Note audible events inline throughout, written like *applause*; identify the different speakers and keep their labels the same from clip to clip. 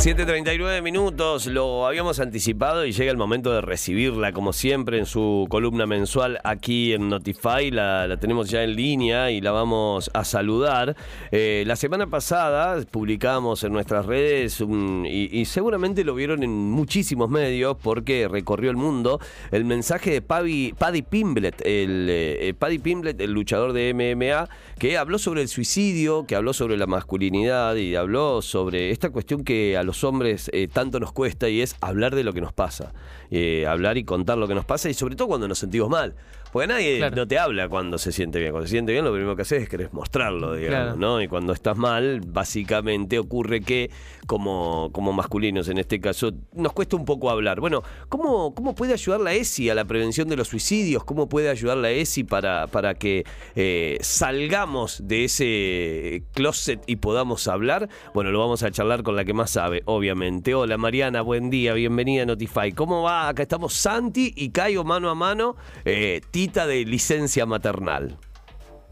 Speaker 1: 7.39 minutos, lo habíamos anticipado y llega el momento de recibirla como siempre en su columna mensual aquí en Notify. La, tenemos ya en línea y la vamos a saludar. Eh, la semana pasada publicamos en nuestras redes y, seguramente lo vieron en muchísimos medios porque recorrió el mundo el mensaje de Paddy, Pimblet, el, eh, eh, Paddy Pimblet, el luchador de MMA, que habló sobre el suicidio, que habló sobre la masculinidad y habló sobre esta cuestión que a los hombres eh, tanto nos cuesta y es hablar de lo que nos pasa. Eh, hablar y contar lo que nos pasa y sobre todo cuando nos sentimos mal. Porque nadie no te habla cuando se siente bien. Cuando se siente bien, lo primero que haces es querer mostrarlo, digamos, ¿no? Y cuando estás mal, básicamente ocurre que, como, como masculinos en este caso, nos cuesta un poco hablar. Bueno, ¿cómo, cómo puede ayudar la ESI a la prevención de los suicidios? ¿Cómo puede ayudar la ESI para, para que eh, salgamos de ese closet y podamos hablar? Bueno, lo vamos a charlar con la que más sabe, obviamente. Hola Mariana, buen día, bienvenida a Notify. ¿Cómo va? Acá estamos Santi y Caio mano a mano. Eh, de licencia maternal.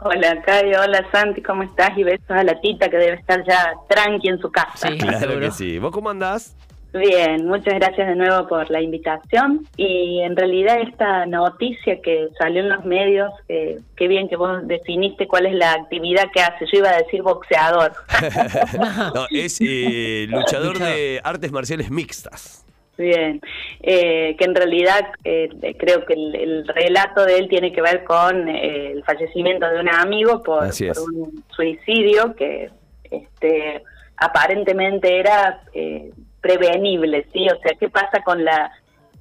Speaker 2: Hola, Caio, hola Santi, ¿cómo estás? Y besos a la tita que debe estar ya tranqui en su casa.
Speaker 1: Sí, claro que sí. ¿Vos cómo andás?
Speaker 2: Bien, muchas gracias de nuevo por la invitación. Y en realidad esta noticia que salió en los medios, eh, qué bien que vos definiste cuál es la actividad que hace. Yo iba a decir boxeador. *laughs* *laughs*
Speaker 1: no, es eh, luchador de artes marciales mixtas.
Speaker 2: Bien, eh, que en realidad eh, creo que el, relato de él tiene que ver con eh, el fallecimiento de un amigo por, un suicidio que este, aparentemente era prevenible, ¿sí? O sea, ¿qué pasa con la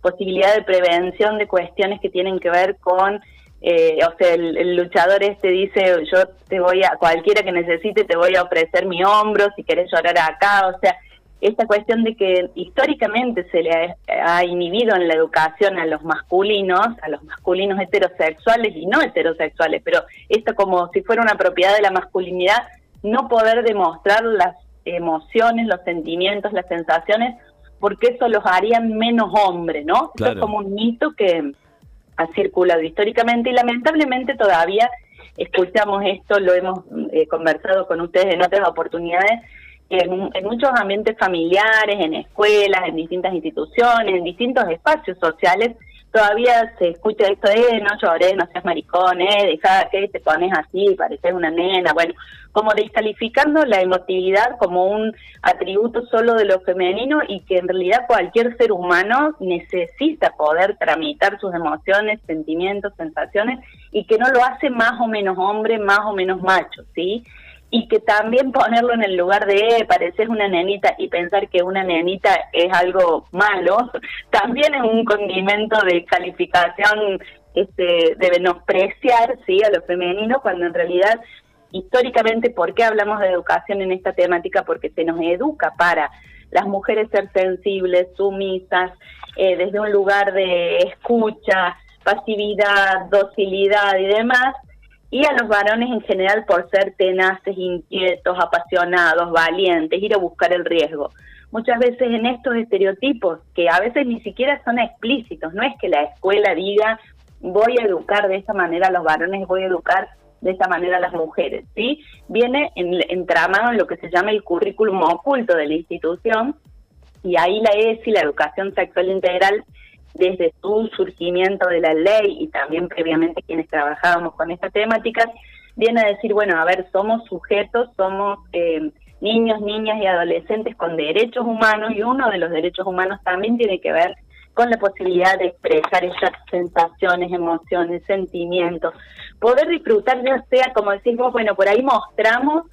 Speaker 2: posibilidad de prevención de cuestiones que tienen que ver con, o sea, el, el, luchador este dice, yo te voy a, cualquiera que necesite, te voy a ofrecer mi hombro, si querés llorar acá, o sea, esta cuestión de que históricamente se le ha, inhibido en la educación a los masculinos, a los masculinos heterosexuales y no heterosexuales, pero esto como si fuera una propiedad de la masculinidad, no poder demostrar las emociones, los sentimientos, las sensaciones, porque eso los haría menos hombres, ¿no? Eso es como un mito que ha circulado históricamente y lamentablemente todavía escuchamos esto, lo hemos eh, conversado con ustedes en otras oportunidades, en, muchos ambientes familiares, en escuelas, en distintas instituciones, en distintos espacios sociales, todavía se escucha esto de no llores, no seas maricón, eh, deja que te pones así, pareces una nena, bueno, como descalificando la emotividad como un atributo solo de lo femenino y que en realidad cualquier ser humano necesita poder tramitar sus emociones, sentimientos, sensaciones y que no lo hace más o menos hombre, más o menos macho, ¿sí? Y que también ponerlo en el lugar de eh, parecer una nenita y pensar que una nenita es algo malo, *laughs* también es un condimento de calificación este, de menospreciar ¿sí? a lo femenino, cuando en realidad históricamente, ¿por qué hablamos de educación en esta temática? Porque se nos educa para las mujeres ser sensibles, sumisas, eh, desde un lugar de escucha, pasividad, docilidad y demás, y a los varones en general por ser tenaces, inquietos, apasionados, valientes, ir a buscar el riesgo. Muchas veces en estos estereotipos, que a veces ni siquiera son explícitos, no es que la escuela diga voy a educar de esta manera a los varones, voy a educar de esta manera a las mujeres, ¿sí? Viene entramado en lo que se llama el currículum oculto de la institución y ahí la ESI, la educación sexual integral, desde su surgimiento de la ley y también previamente quienes trabajábamos con esta temática, viene a decir, bueno, a ver, somos sujetos, somos eh, niños, niñas y adolescentes con derechos humanos y uno de los derechos humanos también tiene que ver con la posibilidad de expresar esas sensaciones, emociones, sentimientos, poder disfrutar ya sea, como decimos, bueno, por ahí mostramos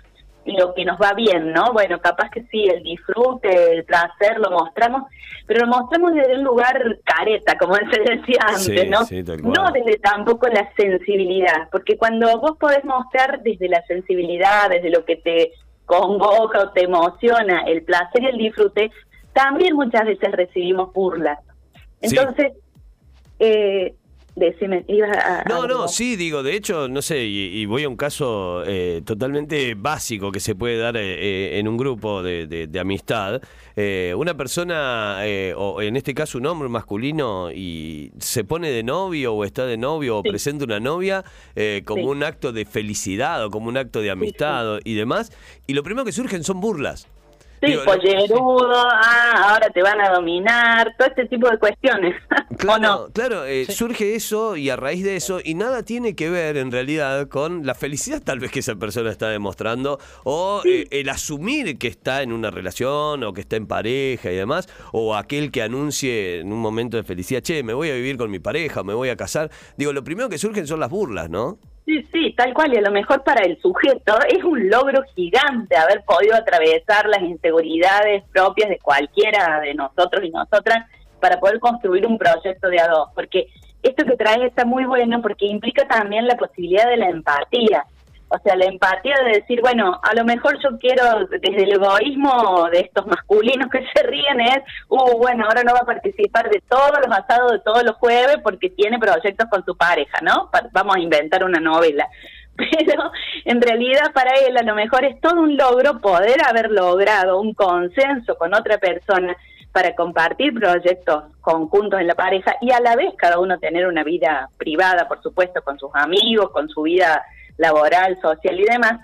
Speaker 2: lo que nos va bien, ¿no? Bueno, capaz que sí, el disfrute, el placer lo mostramos, pero lo mostramos desde un lugar careta, como *laughs* se decía antes, ¿no? no desde tampoco la sensibilidad, porque cuando vos podés mostrar desde la sensibilidad, desde lo que te convoca o te emociona, el placer y el disfrute, también muchas veces recibimos burlas. Entonces, eh, Decime, ibas a...
Speaker 1: No, no, sí, digo, de hecho, no sé, y, voy a un caso eh, totalmente básico que se puede dar eh, eh, en un grupo de, amistad. una persona, o en este caso un hombre masculino, y se pone de novio o está de novio o presenta una novia como un acto de felicidad o como un acto de amistad y demás, y lo primero que surgen son burlas.
Speaker 2: Sí, pollerudo, ah, ahora te van a dominar, todo este tipo de cuestiones. *laughs*
Speaker 1: Claro, claro eh, surge eso y a raíz de eso, y nada tiene que ver en realidad con la felicidad tal vez que esa persona está demostrando, o eh, el asumir que está en una relación o que está en pareja y demás, o aquel que anuncie en un momento de felicidad, che, me voy a vivir con mi pareja, me voy a casar. Digo, lo primero que surgen son las burlas, ¿no?
Speaker 2: Sí, sí, tal cual, y a lo mejor para el sujeto es un logro gigante haber podido atravesar las inseguridades propias de cualquiera de nosotros y nosotras para poder construir un proyecto de a dos, porque esto que trae está muy bueno porque implica también la posibilidad de la empatía. O sea, la empatía de decir, bueno, a lo mejor yo quiero, desde el egoísmo de estos masculinos que *laughs* se ríen, es, uh, bueno, ahora no va a participar de todos los asados de todos los jueves porque tiene proyectos con su pareja, ¿no? Vamos a inventar una novela. *laughs* Pero en realidad para él a lo mejor es todo un logro poder haber logrado un consenso con otra persona para compartir proyectos conjuntos en la pareja y a la vez cada uno tener una vida privada, por supuesto, con sus amigos, con su vida laboral, social y demás,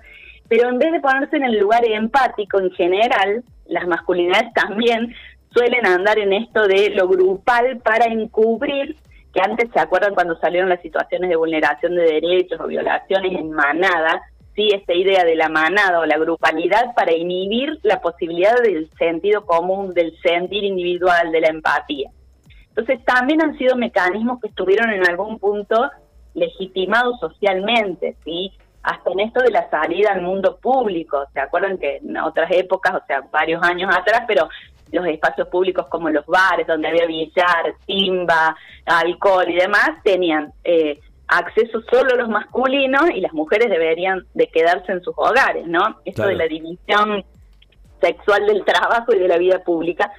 Speaker 2: pero en vez de ponerse en el lugar empático en general, las masculinidades también suelen andar en esto de lo grupal para encubrir, que antes se acuerdan cuando salieron las situaciones de vulneración de derechos o violaciones en manada, sí, esta idea de la manada o la grupalidad para inhibir la posibilidad del sentido común, del sentir individual, de la empatía. Entonces también han sido mecanismos que estuvieron en algún punto legitimado socialmente, ¿sí? Hasta en esto de la salida al mundo público, ¿se acuerdan que en otras épocas, o sea, varios años atrás, pero los espacios públicos como los bares, donde había billar, timba, alcohol y demás, tenían eh, acceso solo a los masculinos y las mujeres deberían de quedarse en sus hogares, ¿no? Esto de la división sexual del trabajo y de la vida pública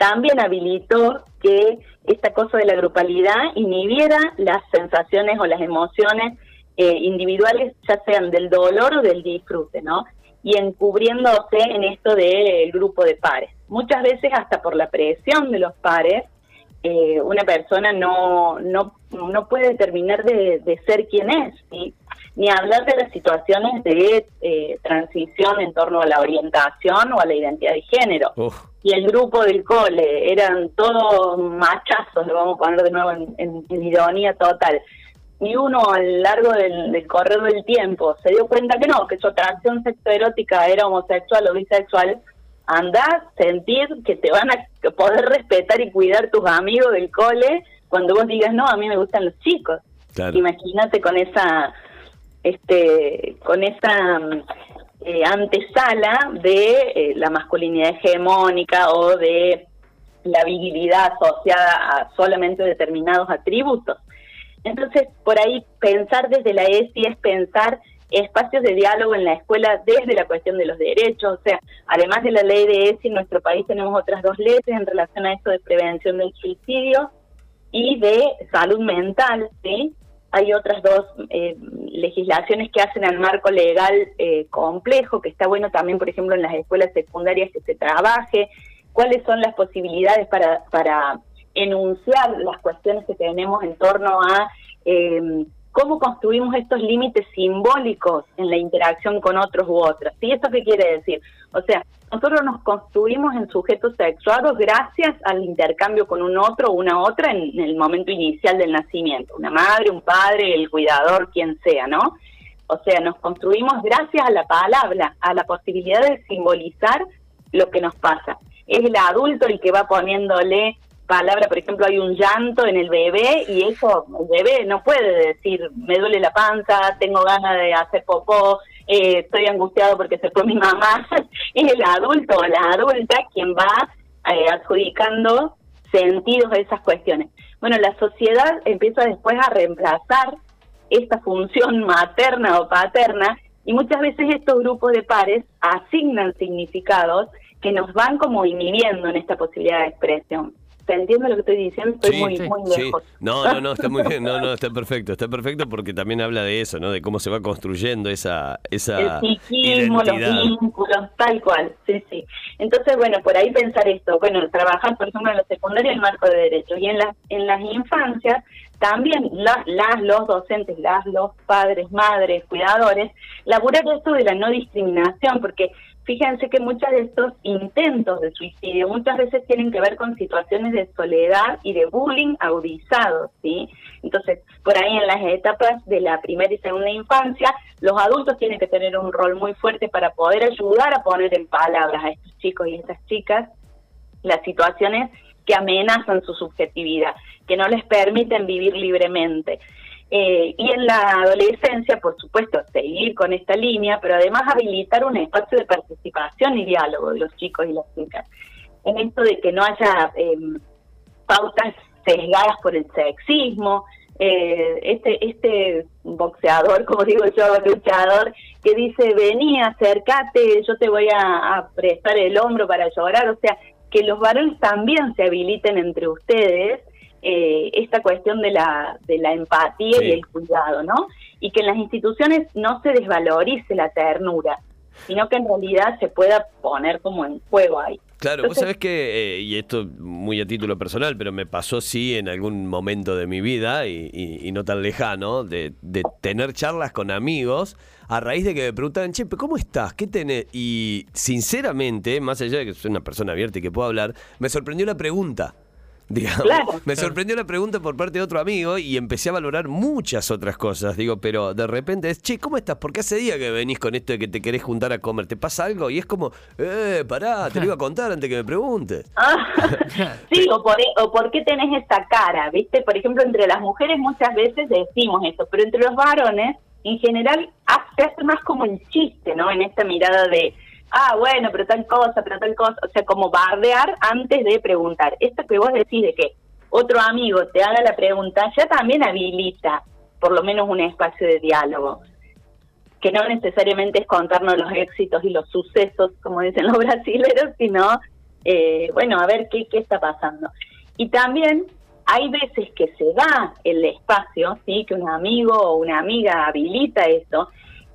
Speaker 2: también habilitó que esta cosa de la grupalidad inhibiera las sensaciones o las emociones eh, individuales, ya sean del dolor o del disfrute, ¿no? Y encubriéndose en esto del grupo de pares. Muchas veces hasta por la presión de los pares, eh, una persona no, no, no puede terminar de, ser quien es, ni hablar de las situaciones de eh, transición en torno a la orientación o a la identidad de género y el grupo del cole eran todos machazos, lo vamos a poner de nuevo en, ironía total. Y uno a lo largo del, del correr del tiempo se dio cuenta que no, que su atracción sexoerótica era homosexual o bisexual, anda sentir que te van a poder respetar y cuidar tus amigos del cole cuando vos digas, no, a mí me gustan los chicos. Imagínate con esa este con esa eh, antesala de eh, la masculinidad hegemónica o de la virilidad asociada a solamente determinados atributos. Entonces, por ahí pensar desde la ESI es pensar espacios de diálogo en la escuela desde la cuestión de los derechos, o sea, además de la ley de ESI, en nuestro país tenemos otras dos leyes en relación a esto de prevención del suicidio y de salud mental, ¿sí? Hay otras dos eh, legislaciones que hacen al marco legal eh, complejo, que está bueno también, por ejemplo, en las escuelas secundarias que se trabaje, cuáles son las posibilidades para, para enunciar las cuestiones que tenemos en torno a eh, cómo construimos estos límites simbólicos en la interacción con otros u otras. ¿Sí? ¿Esto qué quiere decir? O sea, nosotros nos construimos en sujetos sexuados gracias al intercambio con un otro o una otra en, el momento inicial del nacimiento, una madre, un padre, el cuidador, quien sea, ¿no? O sea, nos construimos gracias a la palabra, a la posibilidad de simbolizar lo que nos pasa. Es el adulto el que va poniéndole palabra, por ejemplo, hay un llanto en el bebé y eso, el bebé no puede decir, me duele la panza, tengo ganas de hacer popó, eh, estoy angustiado porque se fue mi mamá. *laughs* es el adulto o la adulta quien va eh, adjudicando sentidos a esas cuestiones. Bueno, la sociedad empieza después a reemplazar esta función materna o paterna y muchas veces estos grupos de pares asignan significados que nos van como inhibiendo en esta posibilidad de expresión ¿Se entiende lo que estoy diciendo? Estoy muy, muy lejos.
Speaker 1: No, no, no, está muy bien, no, no, *laughs* está perfecto, está perfecto porque también habla de eso, ¿no? De cómo se va construyendo esa, esa
Speaker 2: El psiquismo, los vínculos, tal cual, sí, sí. Entonces, bueno, por ahí pensar esto, bueno, trabajar, por ejemplo, en la secundaria el marco de derechos y en las, en las infancias también las, los docentes, las, los padres, madres, cuidadores, laburar esto de la no discriminación, porque fíjense que muchos de estos intentos de suicidio muchas veces tienen que ver con situaciones de soledad y de bullying agudizado, ¿sí? Entonces, por ahí en las etapas de la primera y segunda infancia, los adultos tienen que tener un rol muy fuerte para poder ayudar a poner en palabras a estos chicos y estas chicas las situaciones que amenazan su subjetividad, que no les permiten vivir libremente. Eh, y en la adolescencia, por supuesto, seguir con esta línea, pero además habilitar un espacio de participación y diálogo de los chicos y las chicas. En esto de que no haya em, pautas sesgadas por el sexismo, eh, este este boxeador, *laughs* como digo yo, luchador, que dice, vení, acércate, yo te voy a, a prestar el hombro para llorar, o sea, que los varones también se habiliten entre ustedes eh, esta cuestión de la, de la empatía y el cuidado, ¿no? Y que en las instituciones no se desvalorice la ternura, sino que en realidad se pueda poner como en juego ahí.
Speaker 1: Claro, vos sabés que, eh, y esto muy a título personal, pero me pasó sí en algún momento de mi vida, y, no tan lejano, de, de, tener charlas con amigos a raíz de que me preguntaban, che, ¿cómo estás? ¿Qué tenés? Y sinceramente, más allá de que soy una persona abierta y que puedo hablar, me sorprendió la pregunta. Digamos. Me sorprendió la pregunta por parte de otro amigo y empecé a valorar muchas otras cosas. Digo, pero de repente es, che, ¿cómo estás? ¿Por qué hace día que venís con esto de que te querés juntar a comer? ¿Te pasa algo? Y es como, eh, pará, te lo iba a contar antes que me preguntes.
Speaker 2: Ah, sí, o por, o por qué tenés esta cara, ¿viste? Por ejemplo, entre las mujeres muchas veces decimos eso, pero entre los varones, en general, se hace más como el chiste, ¿no? En esta mirada de ah, bueno, pero tal cosa, pero tal cosa, o sea, como bardear antes de preguntar. Esto que vos decís de que otro amigo te haga la pregunta, ya también habilita por lo menos un espacio de diálogo, que no necesariamente es contarnos los éxitos y los sucesos, como dicen los *laughs* brasileños, sino, eh, bueno, a ver qué, qué está pasando. Y también hay veces que se da el espacio, ¿sí? que un amigo o una amiga habilita eso,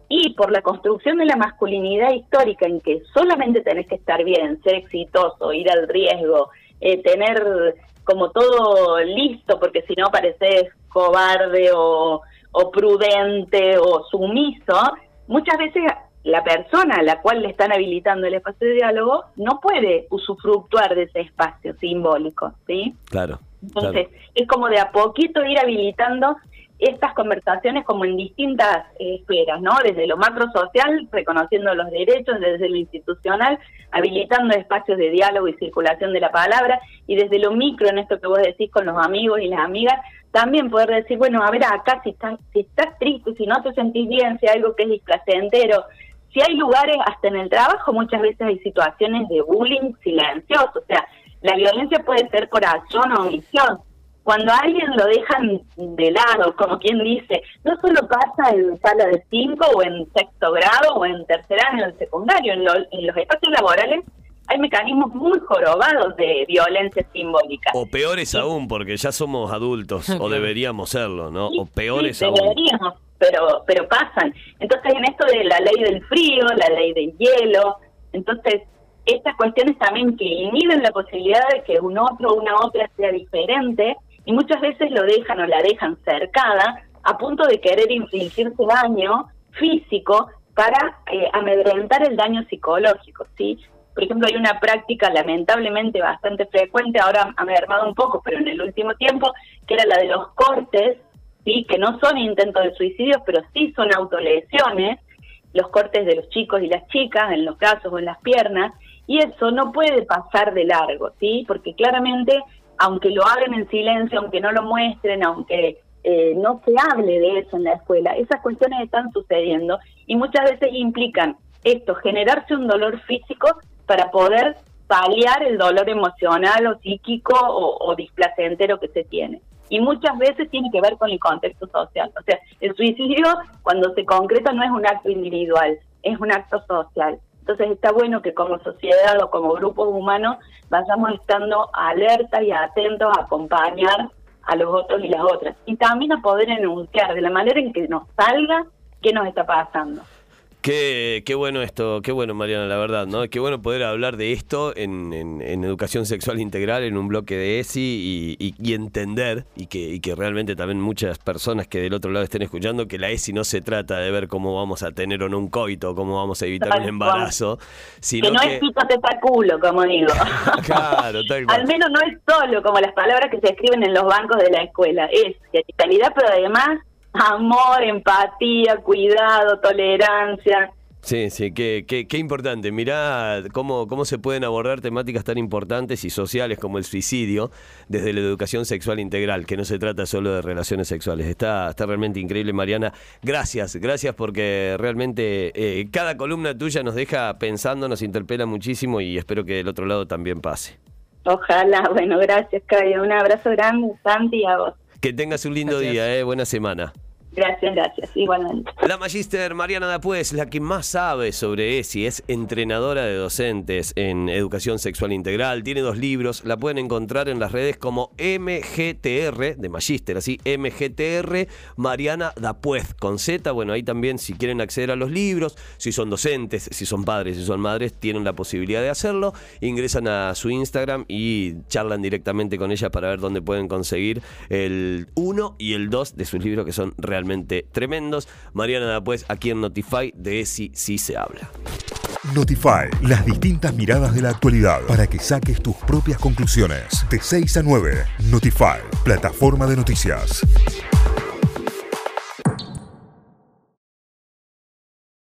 Speaker 2: y por la construcción de la masculinidad histórica en que solamente tenés que estar bien, ser exitoso, ir al riesgo, eh, tener como todo listo, porque si no pareces cobarde o, o prudente o sumiso, muchas veces la persona a la cual le están habilitando el espacio de diálogo no puede usufructuar de ese espacio simbólico, ¿sí?
Speaker 1: Claro.
Speaker 2: Entonces, es como de a poquito ir habilitando estas conversaciones como en distintas eh, esferas, ¿no? Desde lo macro social, reconociendo los derechos, desde lo institucional, habilitando espacios de diálogo y circulación de la palabra, y desde lo micro, en esto que vos decís con los amigos y las amigas, también poder decir, bueno, a ver, acá si, estás, si estás triste, si no te sentís bien, si hay algo que es displacentero, si hay lugares, hasta en el trabajo, muchas veces hay situaciones de bullying silencioso, o sea, la violencia puede ser por acción o omisión, cuando a alguien lo dejan de lado, como quien dice, no solo pasa en sala de cinco o en sexto grado o en tercer año del secundario, en, en los espacios laborales hay mecanismos muy jorobados de violencia simbólica.
Speaker 1: O peores aún, porque ya somos adultos, o *laughs* deberíamos serlo, ¿no? o peores aún.
Speaker 2: Deberíamos, pero, pero pasan. Entonces, en esto de la ley del frío, la ley del hielo, entonces, estas cuestiones también que inhiben la posibilidad de que un otro o una otra sea diferente, y muchas veces lo dejan o la dejan cercada a punto de querer infligirse daño físico para eh, amedrentar el daño psicológico, ¿sí? Por ejemplo, hay una práctica lamentablemente bastante frecuente, ahora ha mermado un poco, pero en el último tiempo, que era la de los cortes, ¿sí? que no son intentos de suicidio, pero sí son autolesiones, los cortes de los chicos y las chicas en los brazos o en las piernas, y eso no puede pasar de largo, ¿sí? Porque claramente aunque lo hagan en silencio, aunque no lo muestren, aunque eh, no se hable de eso en la escuela, esas cuestiones están sucediendo y muchas veces implican esto, generarse un dolor físico para poder paliar el dolor emocional o psíquico o, o displacentero que se tiene. Y muchas veces tiene que ver con el contexto social. O sea, el suicidio cuando se concreta no es un acto individual, es un acto social Entonces está bueno que como sociedad o como grupos humanos vayamos estando alerta y atentos a acompañar a los otros y las otras. Y también a poder enunciar de la manera en que nos salga qué nos está pasando.
Speaker 1: Qué, qué, bueno esto, qué bueno Mariana, la verdad, ¿no? Qué bueno poder hablar de esto en, en, educación sexual integral, en un bloque de ESI y, y, entender, y que, y que realmente también muchas personas que del otro lado estén escuchando, que la ESI no se trata de ver cómo vamos a tener o no un coito, cómo vamos a evitar un embarazo,
Speaker 2: sino que no es pico culo, como digo. *laughs* claro, tal cual. Al menos no es solo como las palabras que se escriben en los bancos de la escuela, es genitalidad, pero además amor, empatía, cuidado, tolerancia.
Speaker 1: Sí, sí, qué, qué, qué, importante. Mirá cómo, cómo se pueden abordar temáticas tan importantes y sociales como el suicidio desde la educación sexual integral, que no se trata solo de relaciones sexuales. Está, está realmente increíble, Mariana. Gracias, gracias porque realmente eh, cada columna tuya nos deja pensando, nos interpela muchísimo y espero que del otro lado también pase.
Speaker 2: Ojalá, bueno, gracias, Caio. Un abrazo grande, Santi, a vos.
Speaker 1: Que tengas un lindo día, eh, buena semana.
Speaker 2: Gracias, gracias, igualmente.
Speaker 1: La magíster Mariana Dapuez, la que más sabe sobre ESI, es entrenadora de docentes en educación sexual integral, tiene dos libros, la pueden encontrar en las redes como MGTR, de magíster, así, MGTR Mariana Dapuez, con Z, bueno, ahí también si quieren acceder a los libros, si son docentes, si son padres, si son madres, tienen la posibilidad de hacerlo, ingresan a su Instagram y charlan directamente con ella para ver dónde pueden conseguir el 1 y el 2 de sus libros que son realmente tremendos. Mariana pues aquí en Notify, de ESI sí se habla.
Speaker 3: Notify, las distintas miradas de la actualidad para que saques tus propias conclusiones. De 6 a 9, Notify, plataforma de noticias.